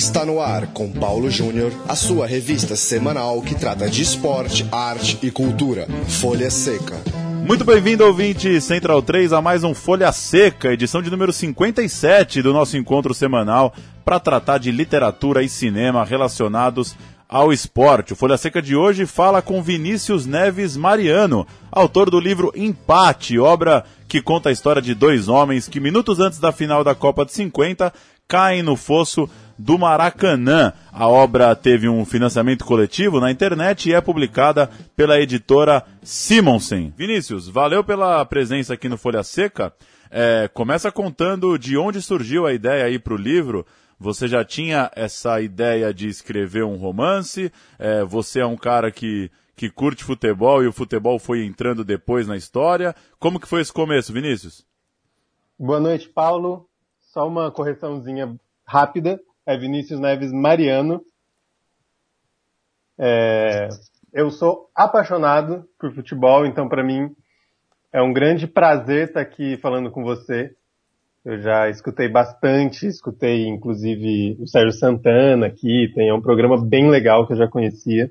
Está no ar com Paulo Júnior, a sua revista semanal que trata de esporte, arte e cultura. Folha Seca. Muito bem-vindo, ouvinte Central 3, a mais um Folha Seca, edição de número 57 do nosso encontro semanal para tratar de literatura e cinema relacionados ao esporte. O Folha Seca de hoje fala com Vinícius Neves Mariano, autor do livro Empate, obra que conta a história de dois homens que minutos antes da final da Copa de 50 caem no fosso do Maracanã. A obra teve um financiamento coletivo na internet e é publicada pela editora Simonsen. Vinícius, valeu pela presença aqui no Folha Seca. É, começa contando de onde surgiu a ideia aí para o livro você já tinha essa ideia de escrever um romance? É, você é um cara que, que curte futebol e o futebol foi entrando depois na história. Como que foi esse começo, Vinícius? Boa noite, Paulo. Só uma correçãozinha rápida. É Vinícius Neves Mariano. É, eu sou apaixonado por futebol, então para mim é um grande prazer estar aqui falando com você. Eu já escutei bastante, escutei inclusive o Sérgio Santana aqui, tem é um programa bem legal que eu já conhecia.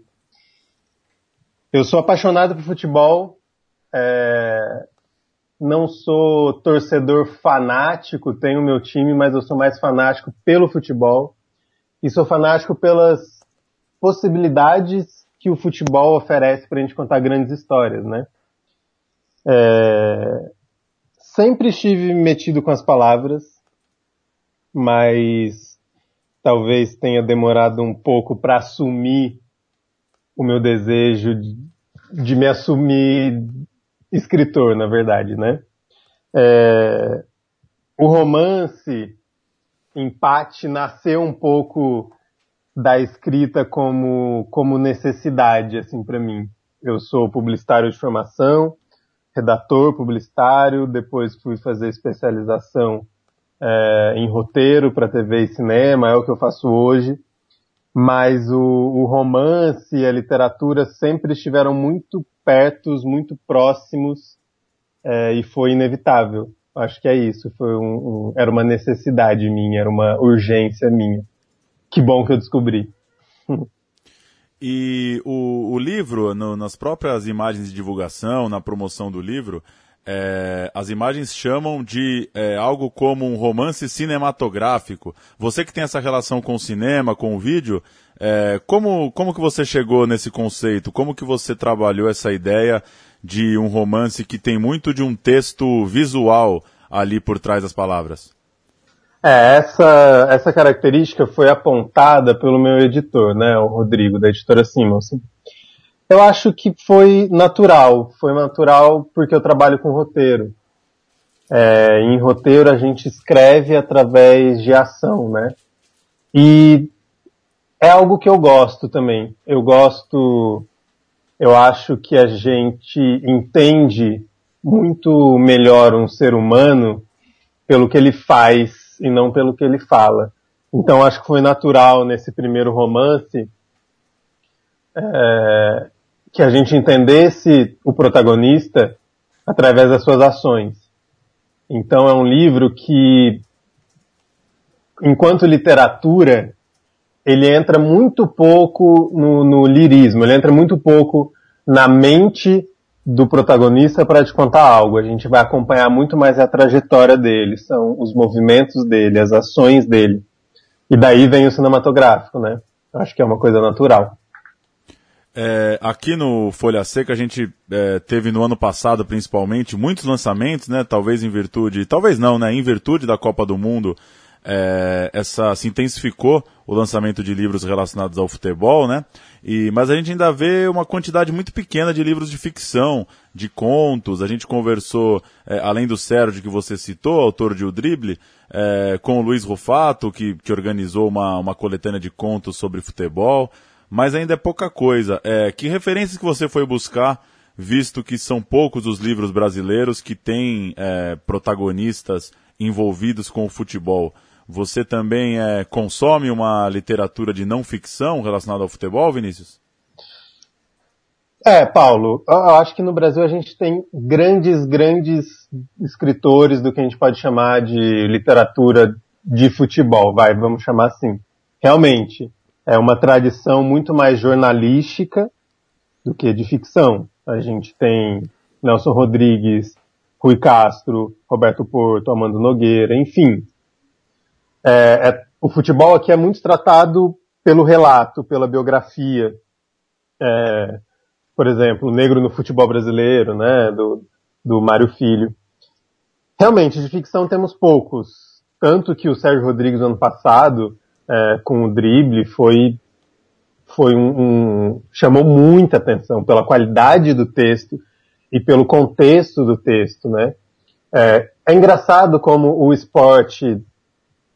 Eu sou apaixonado por futebol, é... não sou torcedor fanático, tenho meu time, mas eu sou mais fanático pelo futebol e sou fanático pelas possibilidades que o futebol oferece para a gente contar grandes histórias, né? É sempre estive metido com as palavras, mas talvez tenha demorado um pouco para assumir o meu desejo de, de, me assumir escritor, na verdade, né? É, o romance empate nasceu um pouco da escrita como como necessidade assim para mim. Eu sou publicitário de formação, redator publicitário, depois fui fazer especialização é, em roteiro para TV e cinema, é o que eu faço hoje. Mas o, o romance e a literatura sempre estiveram muito pertos, muito próximos, é, e foi inevitável. Acho que é isso. Foi um, um, era uma necessidade minha, era uma urgência minha. Que bom que eu descobri. E o, o livro, no, nas próprias imagens de divulgação, na promoção do livro, é, as imagens chamam de é, algo como um romance cinematográfico. Você que tem essa relação com o cinema, com o vídeo, é, como, como que você chegou nesse conceito? Como que você trabalhou essa ideia de um romance que tem muito de um texto visual ali por trás das palavras? É, essa, essa característica foi apontada pelo meu editor, né, o Rodrigo, da editora Simonson. Eu acho que foi natural, foi natural porque eu trabalho com roteiro. É, em roteiro a gente escreve através de ação, né? E é algo que eu gosto também. Eu gosto, eu acho que a gente entende muito melhor um ser humano pelo que ele faz e não pelo que ele fala. Então acho que foi natural nesse primeiro romance é, que a gente entendesse o protagonista através das suas ações. Então é um livro que, enquanto literatura, ele entra muito pouco no, no lirismo, ele entra muito pouco na mente do protagonista para te contar algo. A gente vai acompanhar muito mais a trajetória dele, são os movimentos dele, as ações dele. E daí vem o cinematográfico, né? Acho que é uma coisa natural. É, aqui no Folha Seca a gente é, teve no ano passado principalmente muitos lançamentos, né? Talvez em virtude, talvez não, né? Em virtude da Copa do Mundo, é, essa se intensificou o lançamento de livros relacionados ao futebol, né? E, mas a gente ainda vê uma quantidade muito pequena de livros de ficção, de contos. A gente conversou, é, além do Sérgio que você citou, autor de O Drible, é, com o Luiz Rufato, que, que organizou uma, uma coletânea de contos sobre futebol. Mas ainda é pouca coisa. É, que referências que você foi buscar, visto que são poucos os livros brasileiros que têm é, protagonistas envolvidos com o futebol? Você também é, consome uma literatura de não ficção relacionada ao futebol, Vinícius? É, Paulo, eu acho que no Brasil a gente tem grandes, grandes escritores do que a gente pode chamar de literatura de futebol, vai, vamos chamar assim. realmente é uma tradição muito mais jornalística do que de ficção. A gente tem Nelson Rodrigues, Rui Castro, Roberto Porto, Amando Nogueira, enfim. É, é, o futebol aqui é muito tratado pelo relato, pela biografia. É, por exemplo, Negro no Futebol Brasileiro, né, do, do Mário Filho. Realmente, de ficção temos poucos. Tanto que o Sérgio Rodrigues, ano passado, é, com o drible, foi, foi um, um, chamou muita atenção pela qualidade do texto e pelo contexto do texto, né? É, é engraçado como o esporte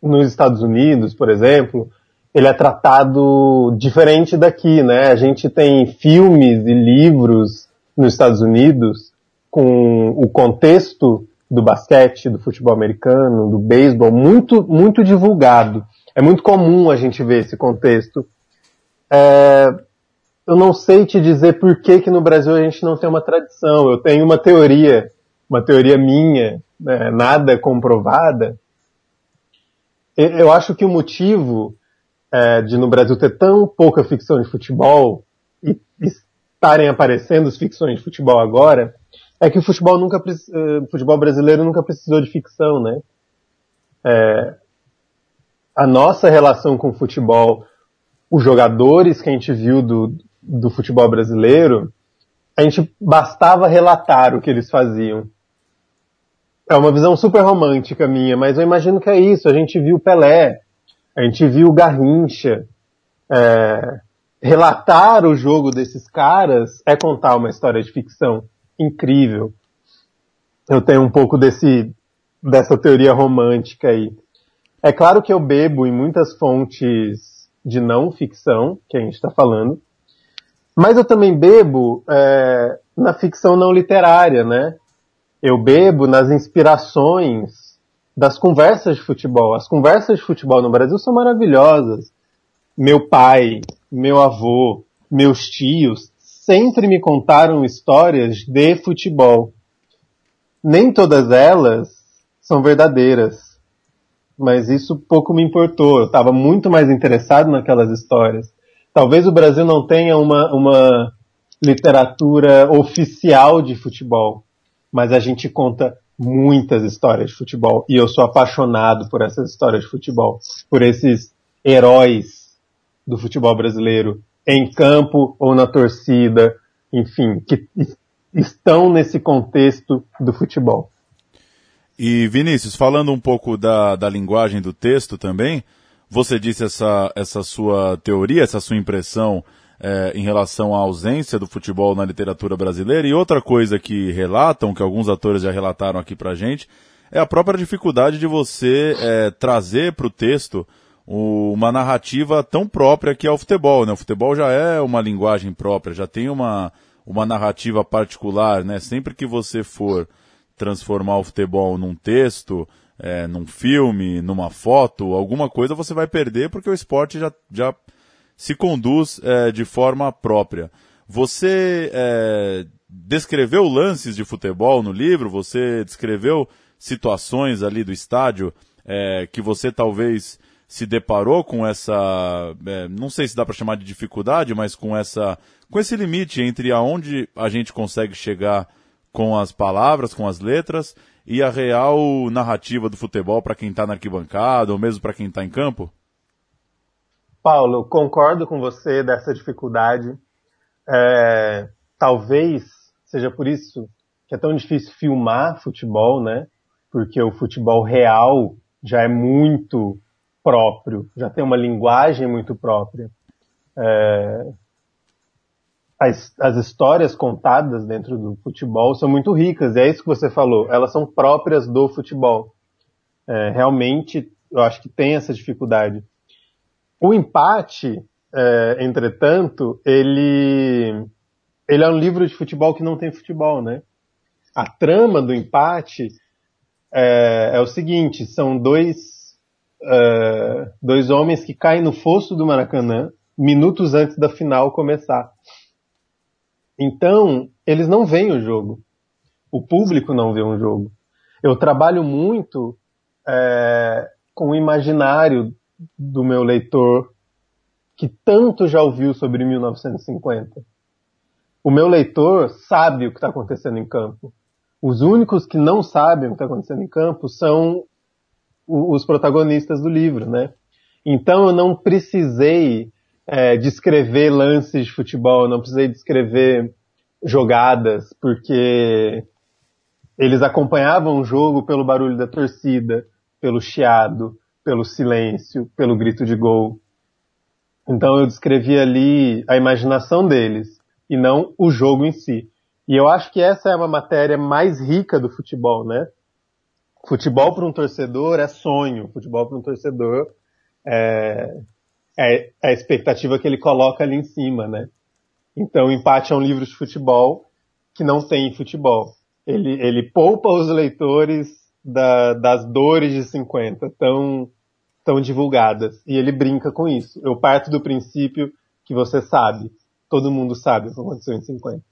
nos Estados Unidos, por exemplo, ele é tratado diferente daqui, né? A gente tem filmes e livros nos Estados Unidos com o contexto do basquete, do futebol americano, do beisebol muito muito divulgado. É muito comum a gente ver esse contexto. É, eu não sei te dizer por que que no Brasil a gente não tem uma tradição. Eu tenho uma teoria, uma teoria minha, né, nada comprovada. Eu acho que o motivo é, de no Brasil ter tão pouca ficção de futebol e estarem aparecendo as ficções de futebol agora, é que o futebol nunca, uh, futebol brasileiro nunca precisou de ficção, né? É, a nossa relação com o futebol, os jogadores que a gente viu do, do futebol brasileiro, a gente bastava relatar o que eles faziam. É uma visão super romântica minha, mas eu imagino que é isso. A gente viu Pelé, a gente viu Garrincha. É, relatar o jogo desses caras é contar uma história de ficção incrível. Eu tenho um pouco desse, dessa teoria romântica aí. É claro que eu bebo em muitas fontes de não ficção, que a gente está falando, mas eu também bebo é, na ficção não literária, né? Eu bebo nas inspirações das conversas de futebol. As conversas de futebol no Brasil são maravilhosas. Meu pai, meu avô, meus tios sempre me contaram histórias de futebol. Nem todas elas são verdadeiras, mas isso pouco me importou. Eu estava muito mais interessado naquelas histórias. Talvez o Brasil não tenha uma, uma literatura oficial de futebol, mas a gente conta muitas histórias de futebol e eu sou apaixonado por essas histórias de futebol, por esses heróis do futebol brasileiro em campo ou na torcida, enfim, que estão nesse contexto do futebol. E Vinícius, falando um pouco da, da linguagem do texto também, você disse essa, essa sua teoria, essa sua impressão é, em relação à ausência do futebol na literatura brasileira. E outra coisa que relatam, que alguns atores já relataram aqui pra gente, é a própria dificuldade de você é, trazer para o texto uma narrativa tão própria que é o futebol. Né? O futebol já é uma linguagem própria, já tem uma, uma narrativa particular. Né? Sempre que você for transformar o futebol num texto, é, num filme, numa foto, alguma coisa você vai perder porque o esporte já, já se conduz é, de forma própria. Você é, descreveu lances de futebol no livro? Você descreveu situações ali do estádio é, que você talvez se deparou com essa, é, não sei se dá para chamar de dificuldade, mas com essa, com esse limite entre aonde a gente consegue chegar com as palavras, com as letras e a real narrativa do futebol para quem está na arquibancada ou mesmo para quem está em campo? Paulo, concordo com você dessa dificuldade. É, talvez seja por isso que é tão difícil filmar futebol, né? Porque o futebol real já é muito próprio, já tem uma linguagem muito própria. É, as, as, histórias contadas dentro do futebol são muito ricas, e é isso que você falou, elas são próprias do futebol. É, realmente, eu acho que tem essa dificuldade. O empate, é, entretanto, ele, ele é um livro de futebol que não tem futebol, né? A trama do empate é, é o seguinte: são dois, é, dois homens que caem no fosso do Maracanã minutos antes da final começar. Então, eles não veem o jogo. O público não vê um jogo. Eu trabalho muito é, com o imaginário do meu leitor que tanto já ouviu sobre 1950. O meu leitor sabe o que está acontecendo em campo. Os únicos que não sabem o que está acontecendo em campo são os protagonistas do livro, né? Então eu não precisei é, descrever lances de futebol, não precisei descrever jogadas, porque eles acompanhavam o jogo pelo barulho da torcida, pelo chiado, pelo silêncio, pelo grito de gol. Então eu descrevi ali a imaginação deles e não o jogo em si. E eu acho que essa é uma matéria mais rica do futebol, né? Futebol para um torcedor é sonho, futebol para um torcedor é, é, a expectativa que ele coloca ali em cima, né? Então, empate é um livro de futebol que não tem futebol. Ele, ele poupa os leitores da, das dores de 50 tão, tão divulgadas. E ele brinca com isso. Eu parto do princípio que você sabe. Todo mundo sabe o que aconteceu em 50.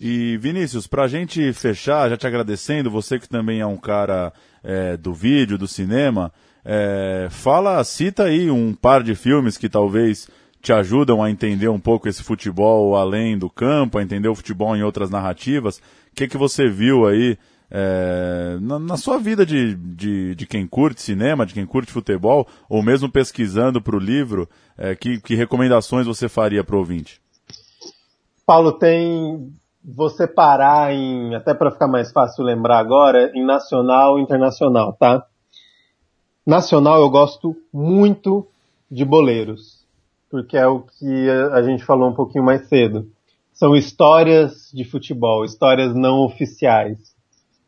E Vinícius, para a gente fechar, já te agradecendo, você que também é um cara é, do vídeo, do cinema, é, fala, cita aí um par de filmes que talvez te ajudam a entender um pouco esse futebol além do campo, a entender o futebol em outras narrativas. O que, que você viu aí é, na, na, sua vida de, de, de, quem curte cinema, de quem curte futebol, ou mesmo pesquisando para o livro, é, que, que recomendações você faria para o ouvinte? Paulo, tem você parar em, até para ficar mais fácil lembrar agora, em nacional e internacional, tá? Nacional eu gosto muito de boleiros porque é o que a gente falou um pouquinho mais cedo. São histórias de futebol, histórias não oficiais.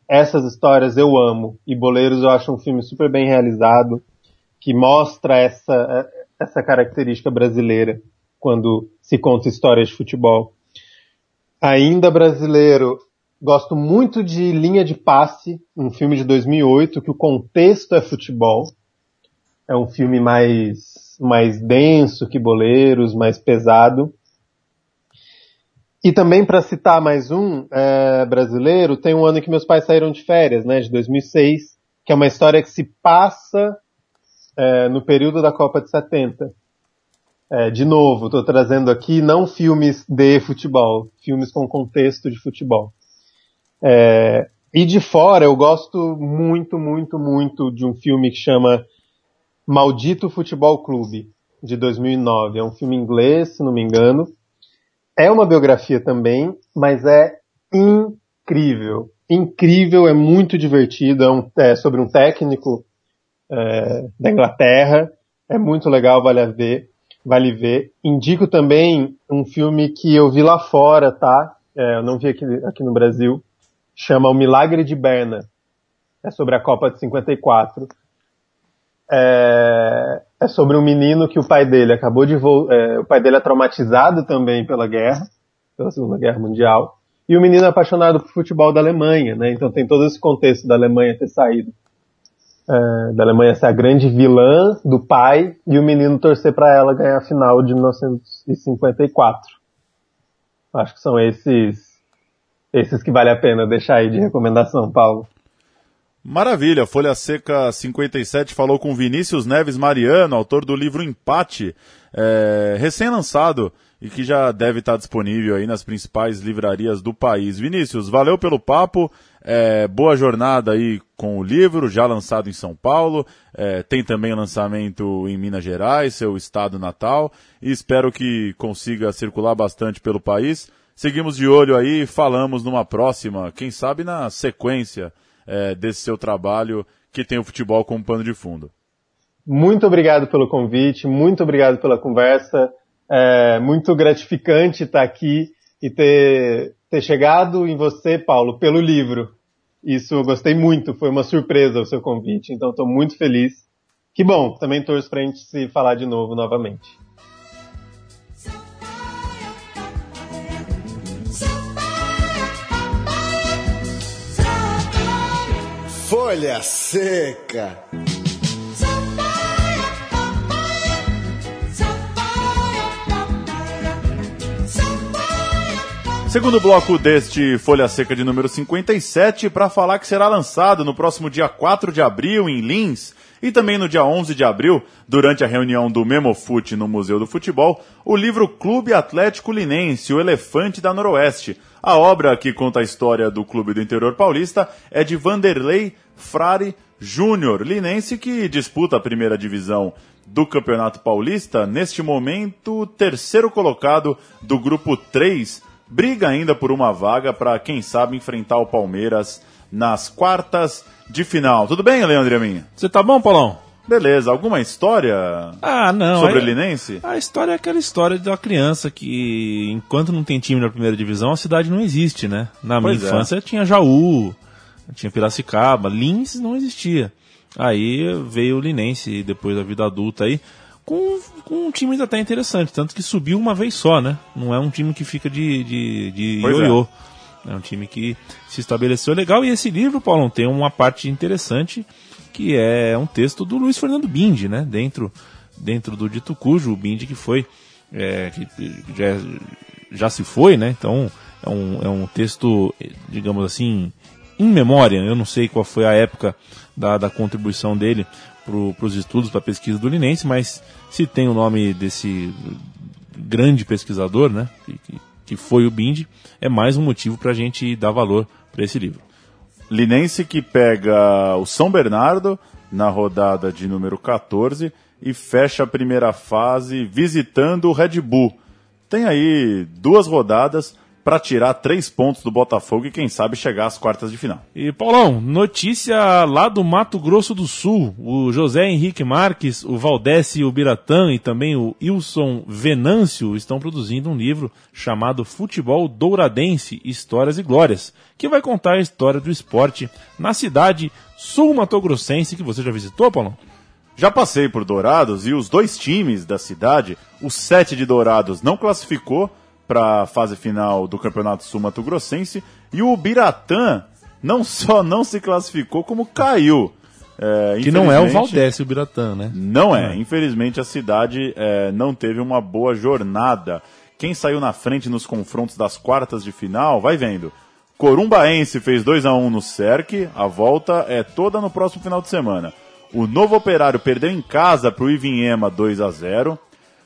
Essas histórias eu amo. E Boleiros eu acho um filme super bem realizado, que mostra essa, essa característica brasileira quando se conta histórias de futebol. Ainda brasileiro, gosto muito de Linha de Passe, um filme de 2008, que o contexto é futebol. É um filme mais mais denso que Boleiros, mais pesado. E também para citar mais um é, brasileiro, tem um ano que meus pais saíram de férias, né, de 2006, que é uma história que se passa é, no período da Copa de 70. É, de novo, estou trazendo aqui não filmes de futebol, filmes com contexto de futebol. É, e de fora, eu gosto muito, muito, muito de um filme que chama Maldito Futebol Clube, de 2009. É um filme inglês, se não me engano. É uma biografia também, mas é incrível. Incrível, é muito divertido. É, um, é sobre um técnico é, da Inglaterra. É muito legal, vale ver. Vale ver. Indico também um filme que eu vi lá fora, tá? É, eu não vi aqui, aqui no Brasil. Chama O Milagre de Berna. É sobre a Copa de 54 é, é sobre um menino que o pai dele acabou de é, o pai dele é traumatizado também pela guerra, pela Segunda Guerra Mundial, e o menino é apaixonado por futebol da Alemanha, né? Então tem todo esse contexto da Alemanha ter saído, é, da Alemanha ser a grande vilã do pai e o menino torcer para ela ganhar a final de 1954. Acho que são esses esses que vale a pena deixar aí de recomendação, Paulo. Maravilha, Folha Seca 57 falou com Vinícius Neves Mariano, autor do livro Empate, é, recém-lançado e que já deve estar disponível aí nas principais livrarias do país. Vinícius, valeu pelo papo, é, boa jornada aí com o livro, já lançado em São Paulo, é, tem também lançamento em Minas Gerais, seu estado natal, e espero que consiga circular bastante pelo país. Seguimos de olho aí, falamos numa próxima, quem sabe na sequência é, desse seu trabalho que tem o futebol como pano de fundo. Muito obrigado pelo convite, muito obrigado pela conversa. É muito gratificante estar aqui e ter, ter chegado em você, Paulo, pelo livro. Isso eu gostei muito, foi uma surpresa o seu convite, então estou muito feliz. Que bom, também torço para a gente se falar de novo novamente. Folha Seca. Segundo bloco deste Folha Seca de número 57, para falar que será lançado no próximo dia 4 de abril em Lins, E também no dia 11 de abril, durante a reunião do Memofute no Museu do Futebol, o livro Clube Atlético Linense, o Elefante da Noroeste. A obra que conta a história do clube do interior paulista é de Vanderlei Frare Júnior, linense que disputa a primeira divisão do Campeonato Paulista, neste momento terceiro colocado do grupo 3, briga ainda por uma vaga para quem sabe enfrentar o Palmeiras nas quartas de final. Tudo bem, Leandro Amin? Você tá bom, Paulão? Beleza, alguma história ah, não, sobre a, o Linense? A história é aquela história da criança que, enquanto não tem time na primeira divisão, a cidade não existe, né? Na Pois minha é. infância tinha Jaú, tinha Piracicaba, Lins não existia. Aí veio o Linense, depois da vida adulta aí, com, com um time até interessante, tanto que subiu uma vez só, né? Não é um time que fica de, de, de Pois é. ioiô. É um time que se estabeleceu legal. E esse livro, Paulo, tem uma parte interessante que é um texto do Luiz Fernando Bindi, né? Dentro, dentro do Dito Cujo, o Bindi que foi, é, que já, já se foi, né? Então é um, é um texto, digamos assim, em memória. Eu não sei qual foi a época da, da contribuição dele para os estudos, para a pesquisa do Linense, mas se tem o nome desse grande pesquisador, né? Que, que, que foi o Bindi, é mais um motivo para a gente dar valor para esse livro. Linense que pega o São Bernardo na rodada de número 14 e fecha a primeira fase visitando o Red Bull. Tem aí duas rodadas para tirar três pontos do Botafogo e quem sabe chegar às quartas de final. E Paulão, notícia lá do Mato Grosso do Sul. O José Henrique Marques, o Valdécio Ubiratã e também o Wilson Venâncio estão produzindo um livro chamado Futebol Douradense, Histórias e Glórias, que vai contar a história do esporte na cidade sul-matogrossense que você já visitou, Paulão? Já passei por Dourados e os dois times da cidade, o 7 de Dourados não classificou para a fase final do Campeonato Sul Mato Grossense e o Biratã não só não se classificou, como caiu. É, Que não é o infelizmente- Valdécio Ubiratã, né? Não é. Infelizmente a cidade é, não teve uma boa jornada. Quem saiu na frente nos confrontos das quartas de final, vai vendo. Corumbaense fez 2 a 1 no Cerque, a volta é toda no próximo final de semana. O Novo Operário perdeu em casa para o Ivinhema 2 a 0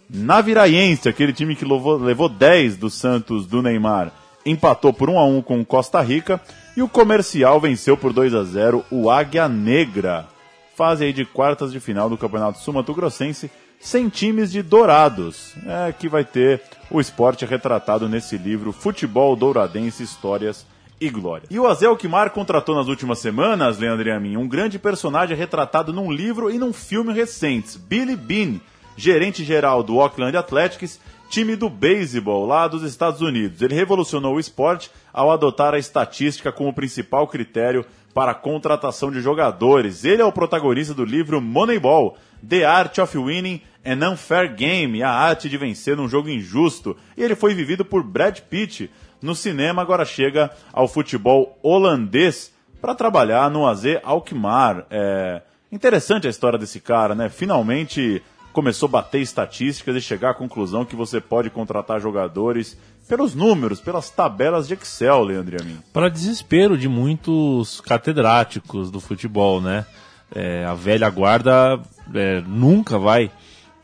Naviraiense, aquele time que levou, levou 10 do Santos do Neymar, empatou por 1 a 1 com Costa Rica. E o Comercial venceu por 2 a 0 o Águia Negra fase aí de quartas de final do Campeonato Sul-Mato Grossense, sem times de Dourados. É que vai ter o esporte retratado nesse livro Futebol Douradense, Histórias e Glória. E o Azel Kimar contratou nas últimas semanas, Leandro e a mim, um grande personagem retratado num livro e num filme recentes, Billy Bean, gerente geral do Auckland Athletics, time do beisebol lá dos Estados Unidos. Ele revolucionou o esporte ao adotar a estatística como principal critério para a contratação de jogadores. Ele é o protagonista do livro Moneyball, The Art of Winning an Unfair Game, a arte de vencer num jogo injusto. E ele foi vivido por Brad Pitt. No cinema agora chega ao futebol holandês para trabalhar no AZ Alkmaar. É interessante a história desse cara, né? Finalmente começou a bater estatísticas e chegar à conclusão que você pode contratar jogadores pelos números, pelas tabelas de Excel, Leandro a mim. para desespero de muitos catedráticos do futebol, né? É, a velha guarda é, nunca vai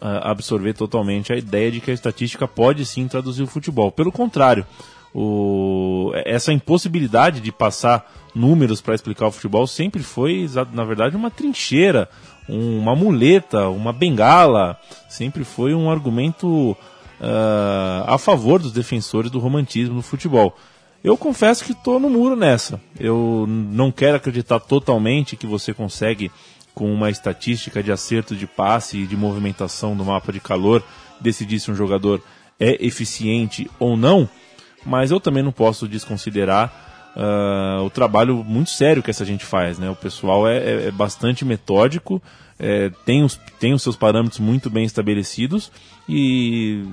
ah, absorver totalmente a ideia de que a estatística pode sim traduzir o futebol. Pelo contrário, o- essa impossibilidade de passar números para explicar o futebol sempre foi, na verdade, uma trincheira, uma muleta, uma bengala, sempre foi um argumento ah, a favor dos defensores do romantismo no futebol. Eu confesso que estou no muro nessa. Eu não quero acreditar totalmente que você consegue, com uma estatística de acerto de passe e de movimentação do mapa de calor, decidir se um jogador é eficiente ou não, mas eu também não posso desconsiderar ah, o trabalho muito sério que essa gente faz. Né? O pessoal é, é- é bastante metódico, é, tem, os, tem os seus parâmetros muito bem estabelecidos e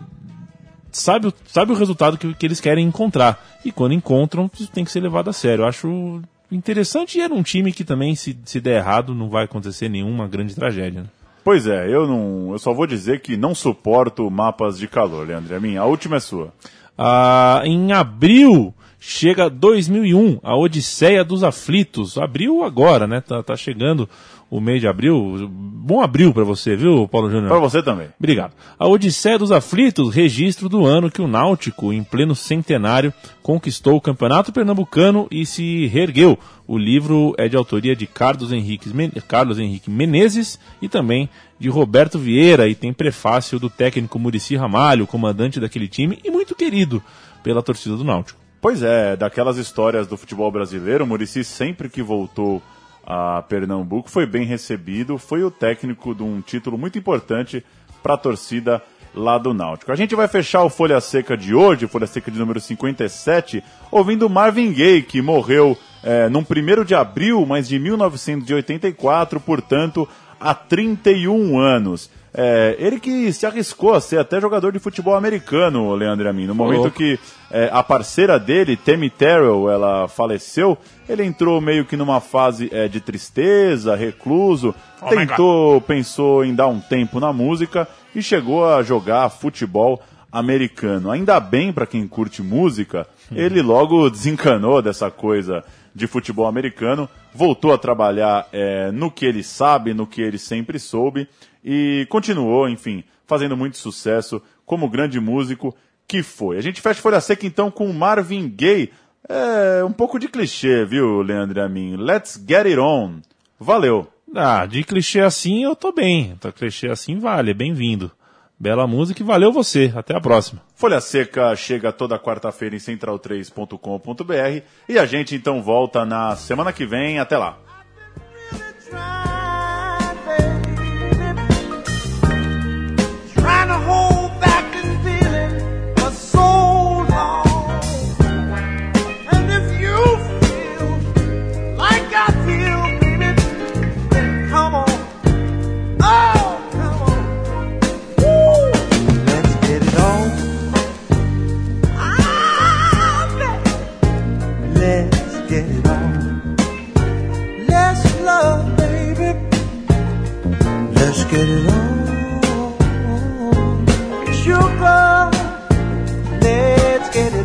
sabe, o- sabe o resultado que, que eles querem encontrar. E quando encontram, isso tem que ser levado a sério. Eu acho interessante e era um time que também, se, se der errado, não vai acontecer nenhuma grande tragédia. né? Pois é, eu não, eu só vou dizer que não suporto mapas de calor, Leandro. A minha, a última é sua. Ah, em abril chega 2001, a Odisseia dos Aflitos. Abril agora, né? Tá, tá chegando o mês de abril. Bom abril para você, viu, Paulo Júnior? Para você também. Obrigado. A Odisseia dos Aflitos, registro do ano que o Náutico, em pleno centenário, conquistou o Campeonato Pernambucano e se reergueu. O livro é de autoria de Carlos Henrique, Carlos Henrique Menezes e também de Roberto Vieira e tem prefácio do técnico Murici Ramalho, comandante daquele time e muito querido pela torcida do Náutico. Pois é, daquelas histórias do futebol brasileiro, o Murici sempre que voltou a Pernambuco foi bem recebido, foi o técnico de um título muito importante para a torcida lá do Náutico. A gente vai fechar o Folha Seca de hoje, Folha Seca de número 57, ouvindo Marvin Gaye, que morreu é, num 1 de abril, mas de 1984, portanto, há 31 anos. É, ele que se arriscou a ser até jogador de futebol americano, Leandro Amin. No momento que é, a parceira dele, Tammy Terrell, ela faleceu, ele entrou meio que numa fase é, de tristeza, recluso, oh tentou, pensou em dar um tempo na música e chegou a jogar futebol americano. Ainda bem para quem curte música, ele logo desencanou dessa coisa de futebol americano, voltou a trabalhar é, no que ele sabe, no que ele sempre soube e continuou, enfim, fazendo muito sucesso como grande músico que foi. A gente fecha Folha Seca então com Marvin Gaye. É um pouco de clichê, viu, Leandro a mim. Let's get it on. Valeu. Ah, de clichê assim eu tô bem. Tá clichê assim vale, bem-vindo. Bela música e valeu você. Até a próxima. Folha Seca chega toda quarta-feira em central3.com.br e a gente então volta na semana que vem. Até lá.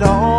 all.